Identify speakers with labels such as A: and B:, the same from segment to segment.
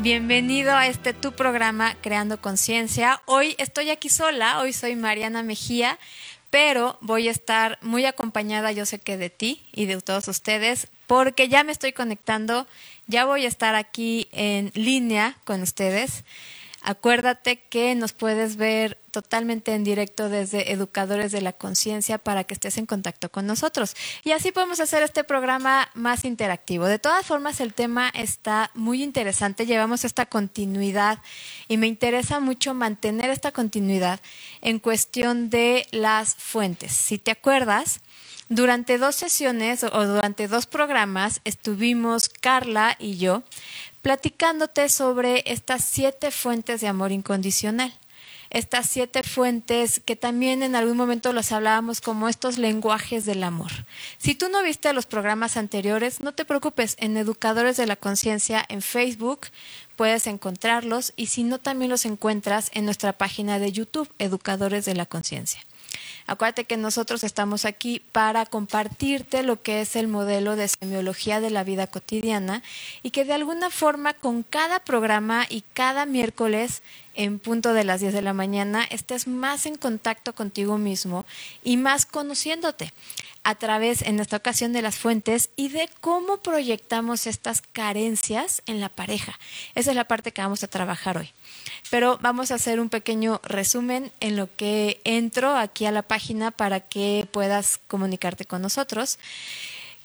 A: Bienvenido a este tu programa Creando Conciencia. Hoy estoy aquí sola, hoy soy Mariana Mejía, pero voy a estar muy acompañada, yo sé que de ti y de todos ustedes, porque ya me estoy conectando, ya voy a estar aquí en línea con ustedes. Acuérdate que nos puedes ver totalmente en directo desde Educadores de la Conciencia para que estés en contacto con nosotros. Y así podemos hacer este programa más interactivo. De todas formas, el tema está muy interesante. Llevamos esta continuidad y me interesa mucho mantener esta continuidad en cuestión de las fuentes. Si te acuerdas, durante dos sesiones o durante dos programas estuvimos Carla y yo platicándote sobre estas siete fuentes de amor incondicional. Estas siete fuentes que también en algún momento los hablábamos como estos lenguajes del amor. Si tú no viste los programas anteriores, no te preocupes, en Educadores de la Conciencia en Facebook puedes encontrarlos y si no también los encuentras en nuestra página de YouTube, Educadores de la Conciencia. Acuérdate que nosotros estamos aquí para compartirte lo que es el modelo de semiología de la vida cotidiana y que de alguna forma con cada programa y cada miércoles en punto de las 10 de la mañana estés más en contacto contigo mismo y más conociéndote a través, en esta ocasión, de las fuentes y de cómo proyectamos estas carencias en la pareja. Esa es la parte que vamos a trabajar hoy. Pero vamos a hacer un pequeño resumen en lo que entro aquí a la página para que puedas comunicarte con nosotros.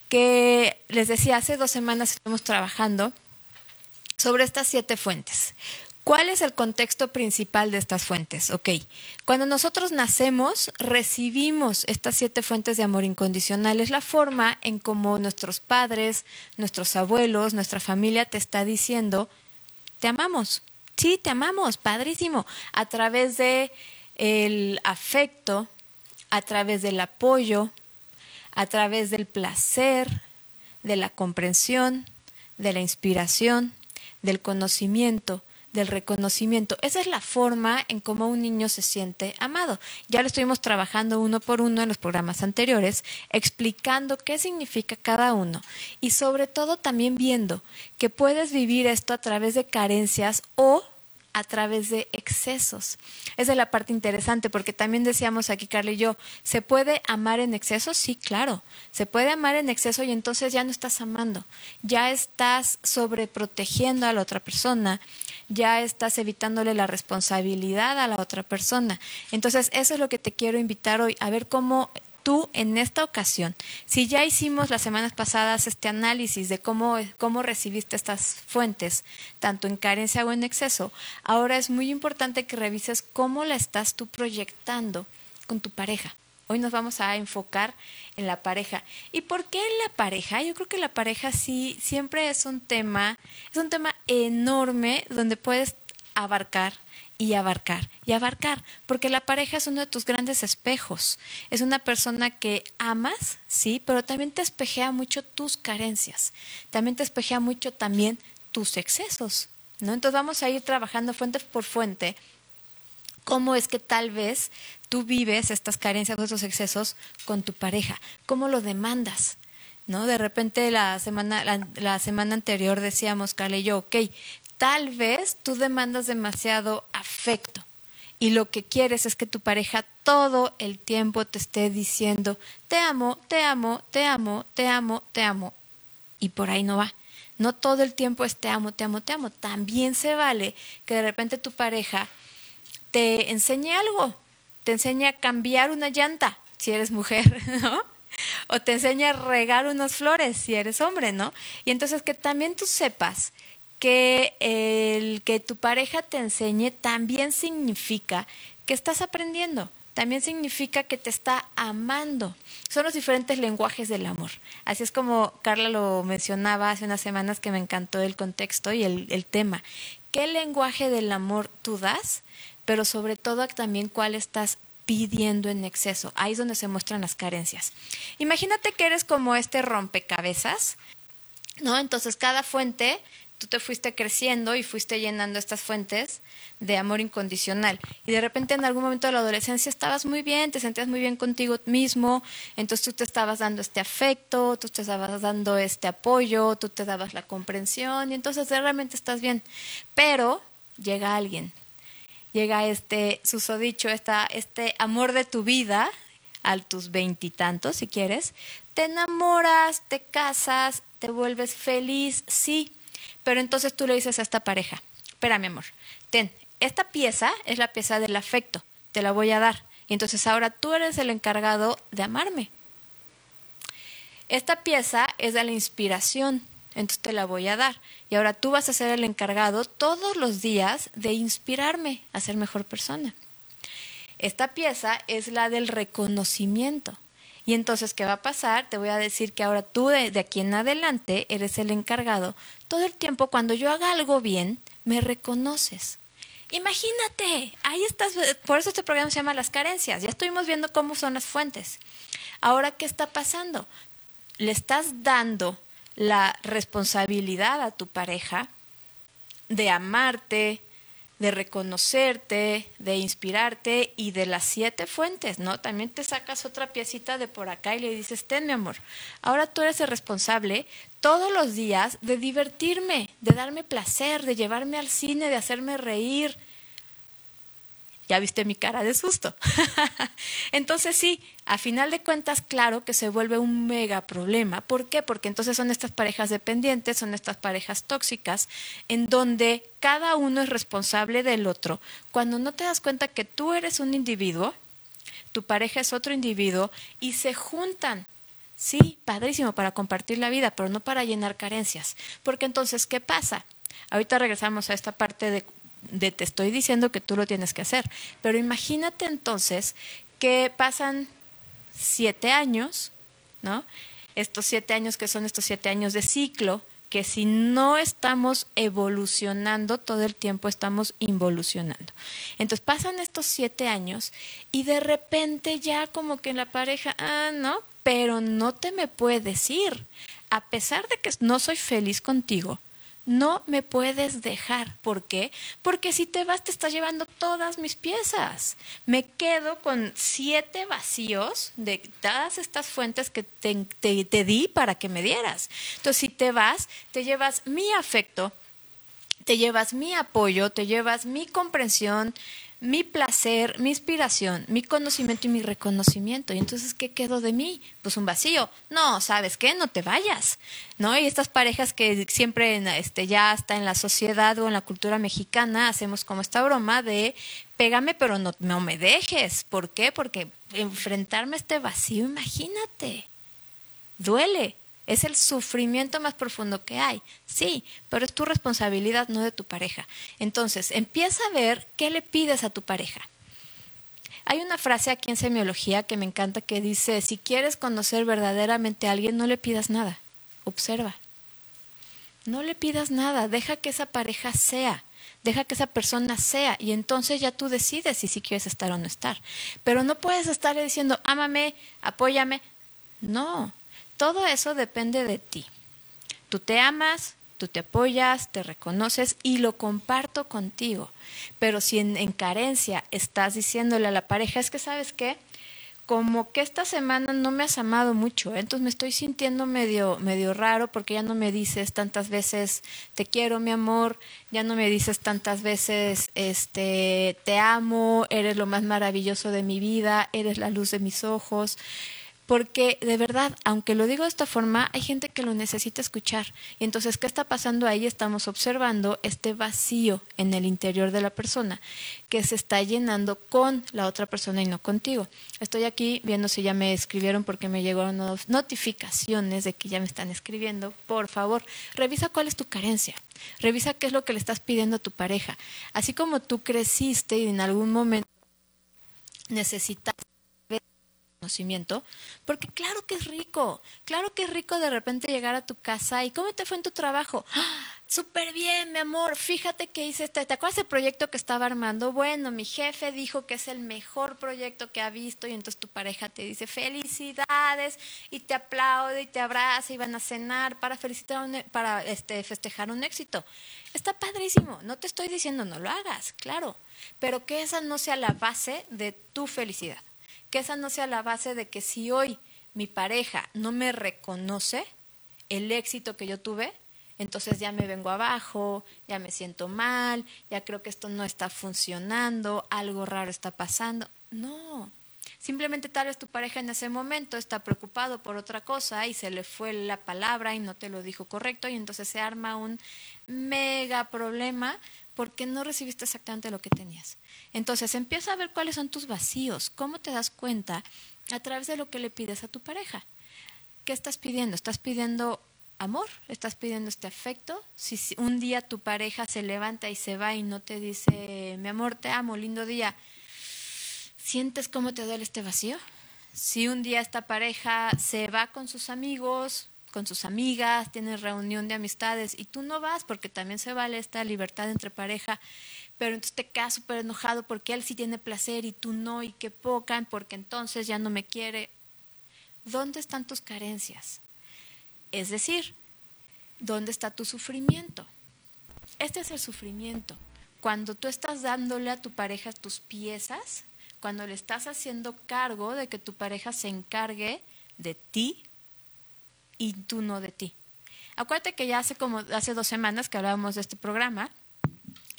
A: Que les decía, hace dos semanas estamos trabajando sobre estas siete fuentes. ¿Cuál es el contexto principal de estas fuentes? Ok, cuando nosotros nacemos, recibimos estas siete fuentes de amor incondicional. Es la forma en cómo nuestros padres, nuestros abuelos, nuestra familia te está diciendo, te amamos, sí, te amamos, padrísimo, a través de el afecto, a través del apoyo, a través del placer, de la comprensión, de la inspiración, del conocimiento, del reconocimiento. Esa es la forma en cómo un niño se siente amado. Ya lo estuvimos trabajando uno por uno en los programas anteriores, explicando qué significa cada uno y sobre todo también viendo que puedes vivir esto a través de carencias o a través de excesos. Esa es la parte interesante porque también decíamos aquí, Carla y yo, ¿se puede amar en exceso? Sí, claro, se puede amar en exceso y entonces ya no estás amando, ya estás sobreprotegiendo a la otra persona, ya estás evitándole la responsabilidad a la otra persona. Entonces, eso es lo que te quiero invitar hoy, a ver cómo tú en esta ocasión, si ya hicimos las semanas pasadas este análisis de cómo, cómo recibiste estas fuentes, tanto en carencia o en exceso, ahora es muy importante que revises cómo la estás tú proyectando con tu pareja. Hoy nos vamos a enfocar en la pareja. ¿Y por qué en la pareja? Yo creo que la pareja sí siempre es un tema, es un tema enorme donde puedes abarcar y abarcar y abarcar, porque la pareja es uno de tus grandes espejos. Es una persona que amas, sí, pero también te espejea mucho tus carencias. También te espejea mucho también tus excesos, ¿no? Entonces vamos a ir trabajando fuente por fuente cómo es que tal vez tú vives estas carencias o estos excesos con tu pareja, cómo lo demandas. ¿No? De repente la semana, la, semana anterior decíamos, Carla y yo, ok, tal vez tú demandas demasiado afecto y lo que quieres es que tu pareja todo el tiempo te esté diciendo, te amo, te amo, te amo, te amo, te amo. Y por ahí no va. No todo el tiempo es te amo, te amo, te amo. También se vale que de repente tu pareja te enseñe algo, te enseñe a cambiar una llanta, si eres mujer, ¿no? O te enseñe a regar unas flores, si eres hombre, ¿no? Y entonces que también tú sepas que el que tu pareja te enseñe también significa que estás aprendiendo, también significa que te está amando. Son los diferentes lenguajes del amor. Así es como Carla lo mencionaba hace unas semanas que me encantó el contexto y el, tema, qué lenguaje del amor tú das, pero sobre todo también cuál estás pidiendo en exceso. Ahí es donde se muestran las carencias. Imagínate que eres como este rompecabezas, ¿no? Entonces cada fuente tú te fuiste creciendo y fuiste llenando estas fuentes de amor incondicional. Y de repente en algún momento de la adolescencia estabas muy bien, te sentías muy bien contigo mismo, entonces tú te estabas dando este afecto, tú te estabas dando este apoyo, tú te dabas la comprensión y entonces realmente estás bien. Pero llega alguien, llega este susodicho, esta, este amor de tu vida, a tus veintitantos si quieres, te enamoras, te casas, te vuelves feliz, sí, pero entonces tú le dices a esta pareja, espera mi amor, ten, esta pieza es la pieza del afecto, te la voy a dar. Y entonces ahora tú eres el encargado de amarme. Esta pieza es de la inspiración, entonces te la voy a dar. Y ahora tú vas a ser el encargado todos los días de inspirarme a ser mejor persona. Esta pieza es la del reconocimiento. Y entonces, ¿qué va a pasar? Te voy a decir que ahora tú de, aquí en adelante eres el encargado. Todo el tiempo cuando yo haga algo bien, me reconoces. Imagínate, ahí estás, por eso este programa se llama Las carencias, ya estuvimos viendo cómo son las fuentes. Ahora, ¿qué está pasando? Le estás dando la responsabilidad a tu pareja de amarte, de reconocerte, de inspirarte y de las siete fuentes, ¿no? También te sacas otra piecita de por acá y le dices, ten mi amor, ahora tú eres el responsable todos los días de divertirme, de darme placer, de llevarme al cine, de hacerme reír, ya viste mi cara de susto. entonces sí, a final de cuentas, claro que se vuelve un mega problema. ¿Por qué? Porque entonces son estas parejas dependientes, son estas parejas tóxicas, en donde cada uno es responsable del otro. Cuando no te das cuenta que tú eres un individuo, tu pareja es otro individuo, y se juntan Sí, padrísimo para compartir la vida, pero no para llenar carencias. Porque entonces, ¿qué pasa? Ahorita regresamos a esta parte de te estoy diciendo que tú lo tienes que hacer. Pero imagínate entonces que pasan siete años, ¿no? Estos siete años que son estos siete años de ciclo, que si no estamos evolucionando todo el tiempo, estamos involucionando. Entonces pasan estos siete años y de repente ya como que la pareja, ah, no, pero no te me puedes ir. A pesar de que no soy feliz contigo, no me puedes dejar. ¿Por qué? Porque si te vas te estás llevando todas mis piezas. Me quedo con siete vacíos de todas estas fuentes que te, te, di para que me dieras. Entonces, si te vas, te llevas mi afecto, te llevas mi apoyo, te llevas mi comprensión, mi placer, mi inspiración, mi conocimiento y mi reconocimiento. Y entonces, ¿qué quedó de mí? Pues un vacío. No, ¿sabes qué? No te vayas. ¿No? Y estas parejas que siempre este, ya está en la sociedad o en la cultura mexicana, hacemos como esta broma de pégame, pero no, no me dejes. ¿Por qué? Porque enfrentarme a este vacío, imagínate, duele. Es el sufrimiento más profundo que hay. Sí, pero es tu responsabilidad, no de tu pareja. Entonces, empieza a ver qué le pides a tu pareja. Hay una frase aquí en semiología que me encanta que dice, si quieres conocer verdaderamente a alguien, no le pidas nada, observa. No le pidas nada, deja que esa pareja sea, deja que esa persona sea y entonces ya tú decides si sí quieres estar o no estar. Pero no puedes estar diciendo, ámame, apóyame. No, todo eso depende de ti. Tú te amas, tú te apoyas, te reconoces y lo comparto contigo. Pero si en, carencia estás diciéndole a la pareja, es que sabes qué, como que esta semana no me has amado mucho, ¿eh? entonces me estoy sintiendo medio, medio raro porque ya no me dices tantas veces te quiero, mi amor, ya no me dices tantas veces este te amo, eres lo más maravilloso de mi vida, eres la luz de mis ojos porque de verdad, aunque lo digo de esta forma, hay gente que lo necesita escuchar. Y entonces, ¿qué está pasando ahí? Estamos observando este vacío en el interior de la persona que se está llenando con la otra persona y no contigo. Estoy aquí viendo si ya me escribieron porque me llegaron notificaciones de que ya me están escribiendo. Por favor, revisa cuál es tu carencia. Revisa qué es lo que le estás pidiendo a tu pareja. Así como tú creciste y en algún momento necesitas porque claro que es rico, claro que es rico de repente llegar a tu casa y ¿cómo te fue en tu trabajo? ¡Ah! súper bien, mi amor, fíjate que hice este, ¿te acuerdas del proyecto que estaba armando? Bueno, mi jefe dijo que es el mejor proyecto que ha visto y entonces tu pareja te dice felicidades y te aplaude y te abraza y van a cenar para felicitar, e, para este, festejar un éxito. Está padrísimo, no te estoy diciendo no lo hagas, claro, pero que esa no sea la base de tu felicidad, que esa no sea la base de que si hoy mi pareja no me reconoce el éxito que yo tuve, entonces ya me vengo abajo, ya me siento mal, ya creo que esto no está funcionando, algo raro está pasando. No, simplemente tal vez tu pareja en ese momento está preocupado por otra cosa y se le fue la palabra y no te lo dijo correcto y entonces se arma un mega problema porque no recibiste exactamente lo que tenías. Entonces empieza a ver cuáles son tus vacíos, cómo te das cuenta a través de lo que le pides a tu pareja. ¿Qué estás pidiendo? ¿Estás pidiendo amor, estás pidiendo este afecto. Si un día tu pareja se levanta y se va y no te dice, mi amor, te amo, lindo día, ¿sientes cómo te duele este vacío? Si un día esta pareja se va con sus amigos, con sus amigas, tiene reunión de amistades y tú no vas porque también se vale esta libertad entre pareja, pero entonces te quedas súper enojado porque él sí tiene placer y tú no y qué poca, porque entonces ya no me quiere. ¿Dónde están tus carencias? Es decir, ¿dónde está tu sufrimiento? Este es el sufrimiento. Cuando tú estás dándole a tu pareja tus piezas, cuando le estás haciendo cargo de que tu pareja se encargue de ti y tú no de ti. Acuérdate que ya hace como hace dos semanas que hablábamos de este programa,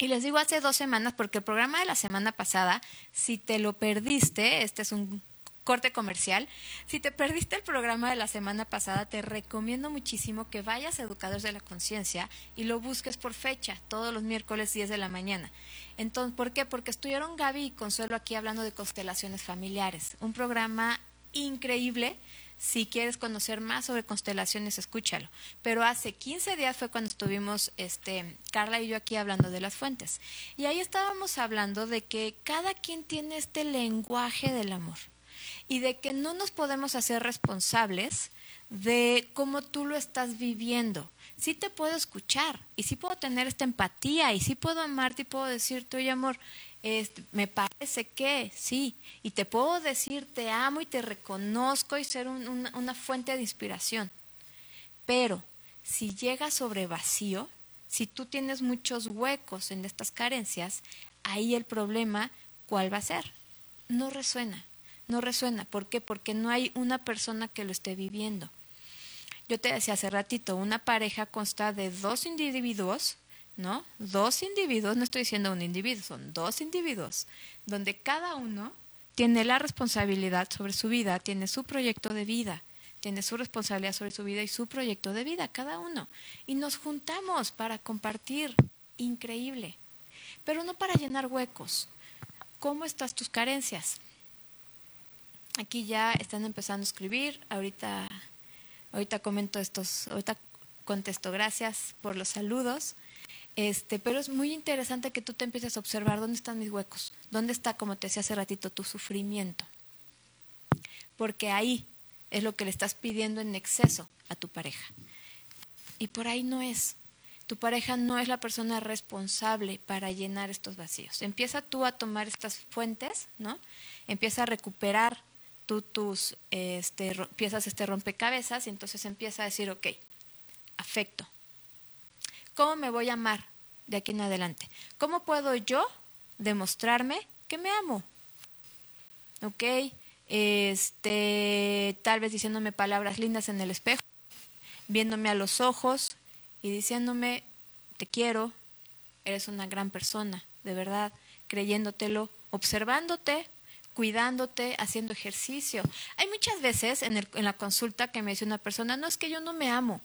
A: y les digo hace dos semanas porque el programa de la semana pasada, si te lo perdiste, este es un corte comercial. Si te perdiste el programa de la semana pasada, te recomiendo muchísimo que vayas a Educadores de la Conciencia y lo busques por fecha, todos los miércoles 10 de la mañana. Entonces, ¿por qué? Porque estuvieron Gaby y Consuelo aquí hablando de constelaciones familiares, un programa increíble. Si quieres conocer más sobre constelaciones, escúchalo. Pero hace 15 días fue cuando estuvimos este, Carla y yo aquí hablando de las fuentes. Y ahí estábamos hablando de que cada quien tiene este lenguaje del amor y de que no nos podemos hacer responsables de cómo tú lo estás viviendo. Sí te puedo escuchar y sí puedo tener esta empatía y sí puedo amarte y puedo decirte, oye amor, este, me parece que sí, y te puedo decir te amo y te reconozco y ser una fuente de inspiración. Pero si llega sobre vacío, si tú tienes muchos huecos en estas carencias, ahí el problema, ¿cuál va a ser? No resuena no resuena. ¿Por qué? Porque no hay una persona que lo esté viviendo. Yo te decía hace ratito, una pareja consta de dos individuos, ¿no? Dos individuos, no estoy diciendo un individuo, son dos individuos, donde cada uno tiene la responsabilidad sobre su vida, tiene su proyecto de vida, tiene su responsabilidad sobre su vida y su proyecto de vida, cada uno. Y nos juntamos para compartir, increíble, pero no para llenar huecos. ¿Cómo estás tus carencias? Aquí ya están empezando a escribir. Ahorita, ahorita comento estos, ahorita contesto gracias por los saludos. Este, pero es muy interesante que tú te empieces a observar dónde están mis huecos, dónde está, como te decía hace ratito, tu sufrimiento. Porque ahí es lo que le estás pidiendo en exceso a tu pareja. Y por ahí no es. Tu pareja no es la persona responsable para llenar estos vacíos. Empieza tú a tomar estas fuentes, ¿no? Empieza a recuperar tus este, piezas este rompecabezas y entonces empieza a decir, ok, afecto. ¿Cómo me voy a amar de aquí en adelante? ¿Cómo puedo yo demostrarme que me amo? ¿Ok? Este, tal vez diciéndome palabras lindas en el espejo, viéndome a los ojos y diciéndome, te quiero, eres una gran persona, de verdad, creyéndotelo, observándote cuidándote, haciendo ejercicio. Hay muchas veces en, el, en la consulta que me dice una persona, no es que yo no me amo,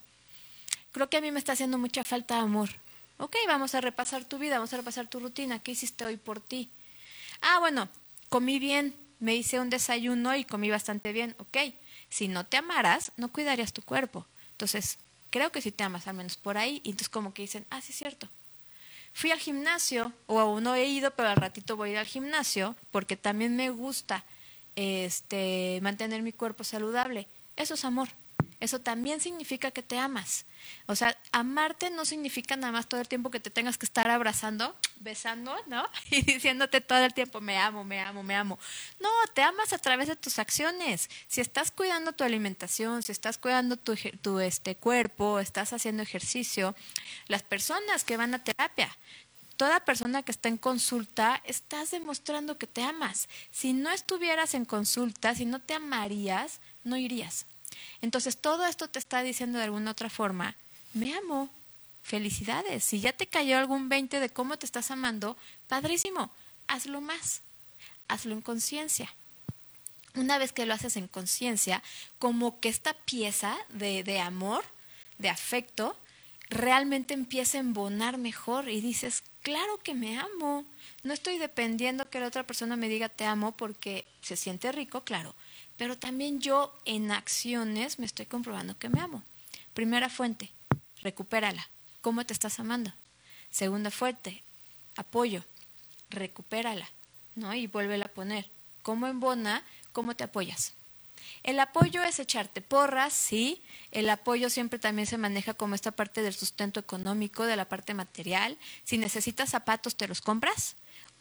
A: creo que a mí me está haciendo mucha falta amor. Ok, vamos a repasar tu vida, vamos a repasar tu rutina, ¿qué hiciste hoy por ti? Ah, bueno, comí bien, me hice un desayuno y comí bastante bien, ok. Si no te amaras, no cuidarías tu cuerpo. Entonces, creo que si te amas, al menos por ahí, y entonces como que dicen, ah, sí es cierto, Fui al gimnasio, o aún no he ido, pero al ratito voy a ir al gimnasio, porque también me gusta este, mantener mi cuerpo saludable. Eso es amor. Eso también significa que te amas. O sea, amarte no significa nada más todo el tiempo que te tengas que estar abrazando, besando, ¿no? Y diciéndote todo el tiempo, me amo, me amo, me amo. No, te amas a través de tus acciones. Si estás cuidando tu alimentación, si estás cuidando tu, tu este, cuerpo, estás haciendo ejercicio, las personas que van a terapia, toda persona que está en consulta, estás demostrando que te amas. Si no estuvieras en consulta, si no te amarías, no irías. Entonces, todo esto te está diciendo de alguna otra forma, me amo, felicidades. Si ya te cayó algún 20 de cómo te estás amando, padrísimo, hazlo más, hazlo en conciencia. Una vez que lo haces en conciencia, como que esta pieza de, de amor, de afecto, realmente empieza a embonar mejor y dices, claro que me amo. No estoy dependiendo que la otra persona me diga te amo porque se siente rico, claro, pero también yo en acciones me estoy comprobando que me amo. Primera fuente, recupérala. ¿Cómo te estás amando? Segunda fuente, apoyo, recupérala, ¿no? Y vuélvela a poner. ¿Cómo embona? ¿Cómo te apoyas? El apoyo es echarte porras, sí. El apoyo siempre también se maneja como esta parte del sustento económico, de la parte material. Si necesitas zapatos, te los compras.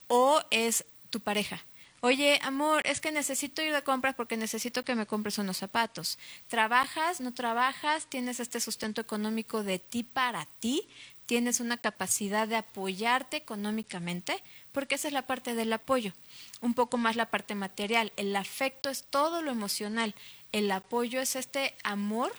A: O es tu pareja Oye, amor, es que necesito ir de compras porque necesito que me compres unos zapatos. ¿Trabajas? ¿No trabajas? ¿Tienes este sustento económico de ti para ti? ¿Tienes una capacidad de apoyarte económicamente? Porque esa es la parte del apoyo. Un poco más la parte material. El afecto es todo lo emocional. El apoyo es este amor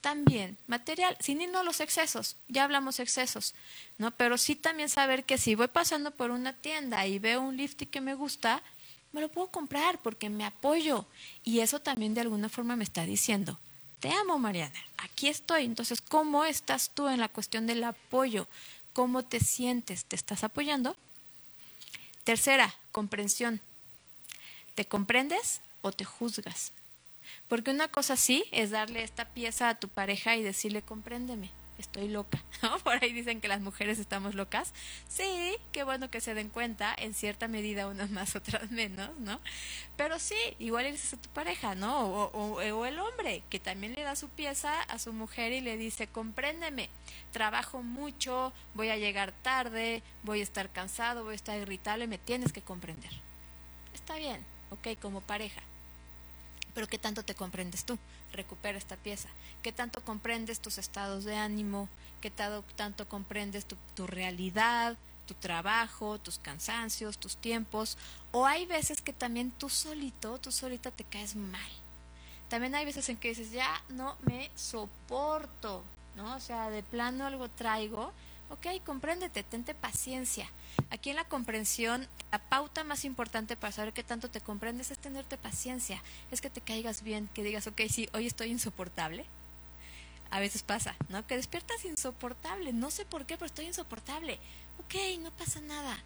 A: también material, sin irnos a los excesos, ya hablamos excesos, ¿no? Pero sí también saber que si voy pasando por una tienda y veo un lifty que me gusta, me lo puedo comprar porque me apoyo. Y eso también de alguna forma me está diciendo, te amo Mariana, aquí estoy. Entonces, ¿cómo estás tú en la cuestión del apoyo? ¿Cómo te sientes? ¿Te estás apoyando? Tercera, comprensión. ¿Te comprendes o te juzgas? Porque una cosa sí es darle esta pieza a tu pareja y decirle, compréndeme estoy loca, ¿no? Por ahí dicen que las mujeres estamos locas. Sí, qué bueno que se den cuenta, en cierta medida unas más, otras menos, ¿no? Pero sí, igual eres a tu pareja, ¿no? O, o, el hombre, que también le da su pieza a su mujer y le dice, compréndeme, trabajo mucho, voy a llegar tarde, voy a estar cansado, voy a estar irritable, me tienes que comprender. Está bien, ok, como pareja. Pero ¿qué tanto te comprendes tú? Recupera esta pieza. ¿Qué tanto comprendes tus estados de ánimo? ¿Qué tanto comprendes tu, tu realidad, tu trabajo, tus cansancios, tus tiempos? O hay veces que también tú solito, tú solita te caes mal. También hay veces en que dices, ya no me soporto, ¿no? O sea, de plano algo traigo Ok, compréndete, tente paciencia. Aquí en la comprensión, la pauta más importante para saber qué tanto te comprendes es tenerte paciencia. Es que te caigas bien, que digas, ok, sí, hoy estoy insoportable. A veces pasa, ¿no? Que despiertas insoportable. No sé por qué, pero estoy insoportable. Ok, no pasa nada.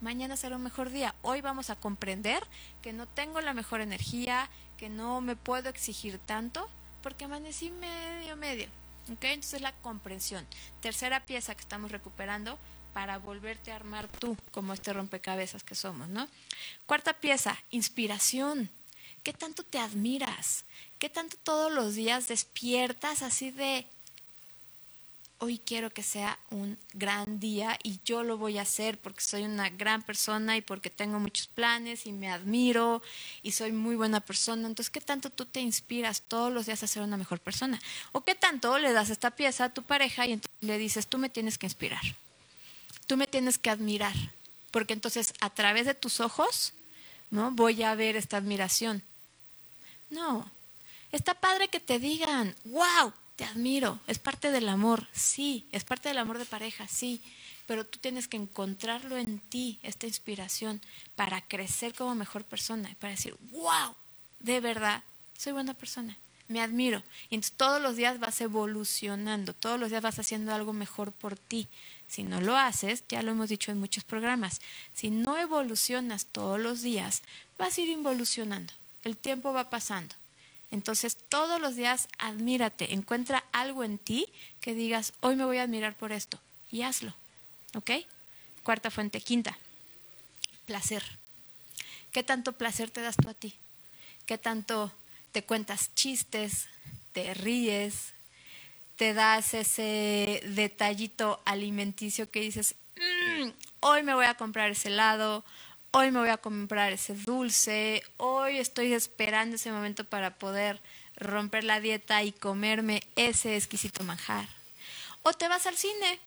A: Mañana será un mejor día. Hoy vamos a comprender que no tengo la mejor energía, que no me puedo exigir tanto, porque amanecí medio, medio. Entonces la comprensión. Tercera pieza que estamos recuperando para volverte a armar tú como este rompecabezas que somos, ¿no? Cuarta pieza, inspiración. ¿Qué tanto te admiras? ¿Qué tanto todos los días despiertas así de hoy quiero que sea un gran día y yo lo voy a hacer porque soy una gran persona y porque tengo muchos planes y me admiro y soy muy buena persona. Entonces, ¿qué tanto tú te inspiras todos los días a ser una mejor persona? ¿O qué tanto le das esta pieza a tu pareja y entonces le dices, tú me tienes que inspirar, tú me tienes que admirar? Porque entonces a través de tus ojos, ¿no? Voy a ver esta admiración. No, está padre que te digan, wow, te admiro, es parte del amor, sí, es parte del amor de pareja, sí, pero tú tienes que encontrarlo en ti, esta inspiración, para crecer como mejor persona, para decir, wow, de verdad, soy buena persona, me admiro. Y entonces todos los días vas evolucionando, todos los días vas haciendo algo mejor por ti. Si no lo haces, ya lo hemos dicho en muchos programas, si no evolucionas todos los días, vas a ir involucionando, el tiempo va pasando entonces, todos los días admírate, encuentra algo en ti que digas, hoy me voy a admirar por esto, y hazlo. ¿Ok? Cuarta fuente, quinta, placer. ¿Qué tanto placer te das tú a ti? ¿Qué tanto te cuentas chistes? te ríes, te das ese detallito alimenticio que dices, mm, hoy me voy a comprar ese helado, hoy me voy a comprar ese dulce, hoy estoy esperando ese momento para poder romper la dieta y comerme ese exquisito manjar. O te vas al cine,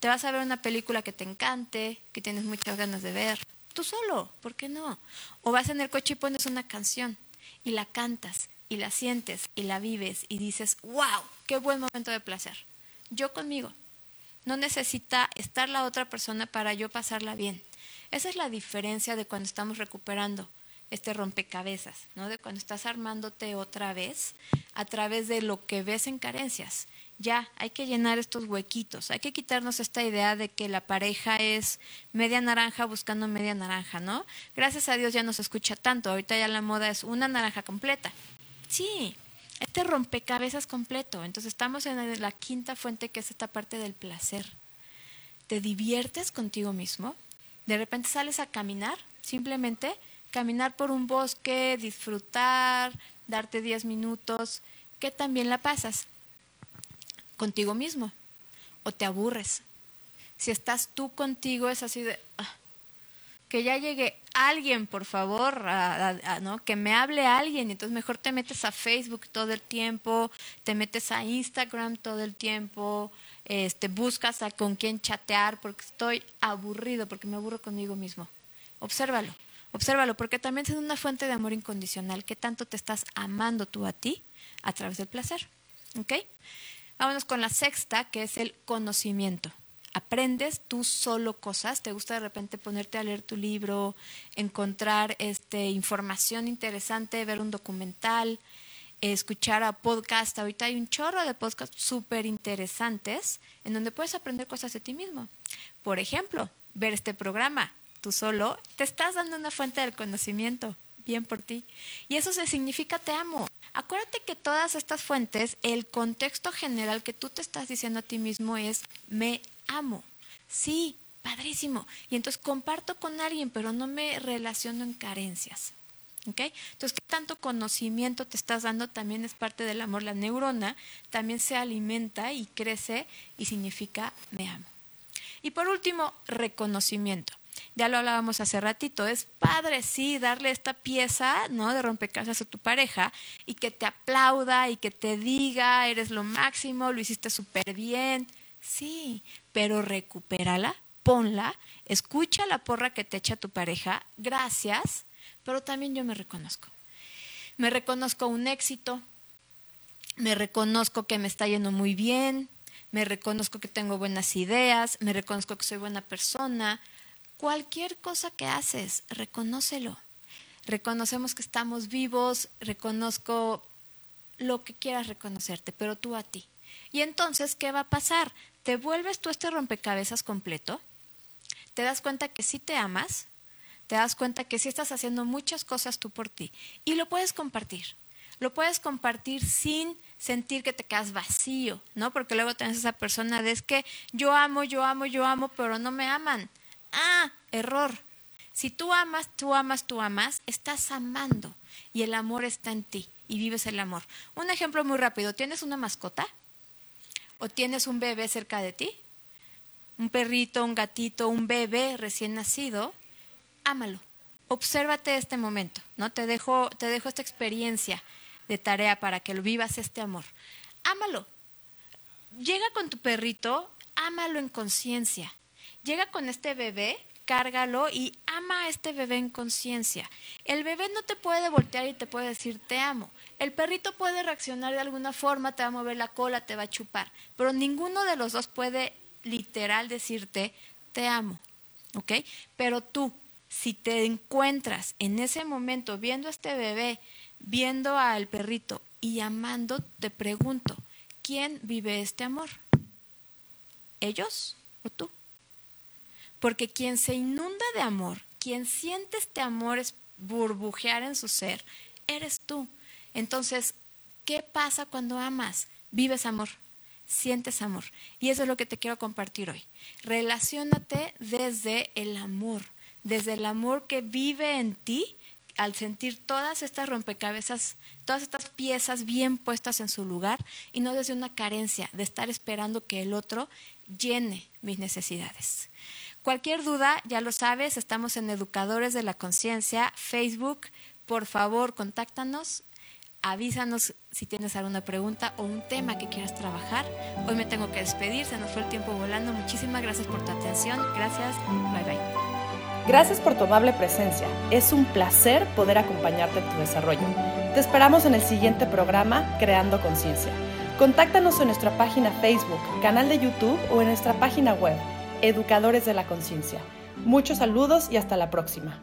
A: te vas a ver una película que te encante, que tienes muchas ganas de ver, tú solo, ¿por qué no? O vas en el coche y pones una canción y la cantas y la sientes y la vives y dices, wow, qué buen momento de placer. Yo conmigo. No necesita estar la otra persona para yo pasarla bien. Esa es la diferencia de cuando estamos recuperando este rompecabezas, ¿no? De cuando estás armándote otra vez a través de lo que ves en carencias. Ya, hay que llenar estos huequitos, hay que quitarnos esta idea de que la pareja es media naranja buscando media naranja, ¿no? Gracias a Dios ya no se escucha tanto, ahorita ya la moda es una naranja completa. Sí, este rompecabezas completo. Entonces estamos en la quinta fuente que es esta parte del placer. ¿Te diviertes contigo mismo? De repente sales a caminar, simplemente caminar por un bosque, disfrutar, darte 10 minutos, que también la pasas contigo mismo o te aburres. Si estás tú contigo es así de ah, que ya llegue alguien, por favor, ¿no? que me hable alguien. Entonces mejor te metes a Facebook todo el tiempo, te metes a Instagram todo el tiempo, este, buscas a con quién chatear porque estoy aburrido, porque me aburro conmigo mismo. Obsérvalo. Obsérvalo, porque también es una fuente de amor incondicional. ¿Qué tanto te estás amando tú a ti a través del placer? ¿Ok? Vámonos con la sexta, que es el conocimiento. Aprendes tú solo cosas, te gusta de repente ponerte a leer tu libro, encontrar este, información interesante, ver un documental, escuchar a podcast. Ahorita hay un chorro de podcasts súper interesantes en donde puedes aprender cosas de ti mismo. Por ejemplo, ver este programa, tú solo, te estás dando una fuente del conocimiento. Bien por ti. Y eso se significa te amo. Acuérdate que todas estas fuentes, el contexto general que tú te estás diciendo a ti mismo es me amo. Sí, padrísimo. Y entonces comparto con alguien, pero no me relaciono en carencias. ¿Ok? Entonces, ¿qué tanto conocimiento te estás dando? También es parte del amor. La neurona también se alimenta y crece y significa me amo. Y por último, reconocimiento. Ya lo hablábamos hace ratito, es padre, sí, darle esta pieza, ¿no? De rompecabezas a tu pareja y que te aplauda y que te diga, eres lo máximo, lo hiciste súper bien. Sí, pero recupérala, ponla, escucha la porra que te echa tu pareja, gracias, pero también yo me reconozco. Me reconozco un éxito, me reconozco que me está yendo muy bien, me reconozco que tengo buenas ideas, me reconozco que soy buena persona, Cualquier cosa que haces, reconócelo. Reconocemos que estamos vivos, reconozco lo que quieras reconocerte, pero tú a ti. Y entonces, ¿qué va a pasar? ¿Te vuelves tú este rompecabezas completo? ¿Te das cuenta que sí te amas? ¿Te das cuenta que sí estás haciendo muchas cosas tú por ti? Y lo puedes compartir. Lo puedes compartir sin sentir que te quedas vacío, ¿no? Porque luego tienes esa persona de es que yo amo, yo amo, yo amo, pero no me aman. Ah, error. Si tú amas, tú amas, tú amas, estás amando y el amor está en ti y vives el amor. Un ejemplo muy rápido, ¿tienes una mascota? ¿O tienes un bebé cerca de ti? Un perrito, un gatito, un bebé recién nacido, ámalo. Obsérvate este momento, ¿no? Te dejo, te dejo esta experiencia de tarea para que lo vivas este amor. Ámalo. Llega con tu perrito, ámalo en conciencia llega con este bebé, cárgalo y ama a este bebé en conciencia. El bebé no te puede voltear y te puede decir te amo. El perrito puede reaccionar de alguna forma, te va a mover la cola, te va a chupar, pero ninguno de los dos puede literal decirte te amo. ¿Ok? Pero tú, si te encuentras en ese momento viendo a este bebé, viendo al perrito y amando, te pregunto, ¿quién vive este amor? ¿Ellos o tú? Porque quien se inunda de amor, quien siente este amor es burbujear en su ser, eres tú. Entonces, ¿qué pasa cuando amas? Vives amor, sientes amor. Y eso es lo que te quiero compartir hoy. Relaciónate desde el amor, desde el amor que vive en ti al sentir todas estas rompecabezas, todas estas piezas bien puestas en su lugar y no desde una carencia de estar esperando que el otro llene mis necesidades. Cualquier duda, ya lo sabes, estamos en Educadores de la Conciencia, Facebook. Por favor, contáctanos, avísanos si tienes alguna pregunta o un tema que quieras trabajar. Hoy me tengo que despedir, se nos fue el tiempo volando. Muchísimas gracias por tu atención. Gracias. Bye bye.
B: Gracias por tu amable presencia. Es un placer poder acompañarte en tu desarrollo. Te esperamos en el siguiente programa Creando Conciencia. Contáctanos en nuestra página Facebook, canal de YouTube o en nuestra página web, Educadores de la Conciencia. Muchos saludos y hasta la próxima.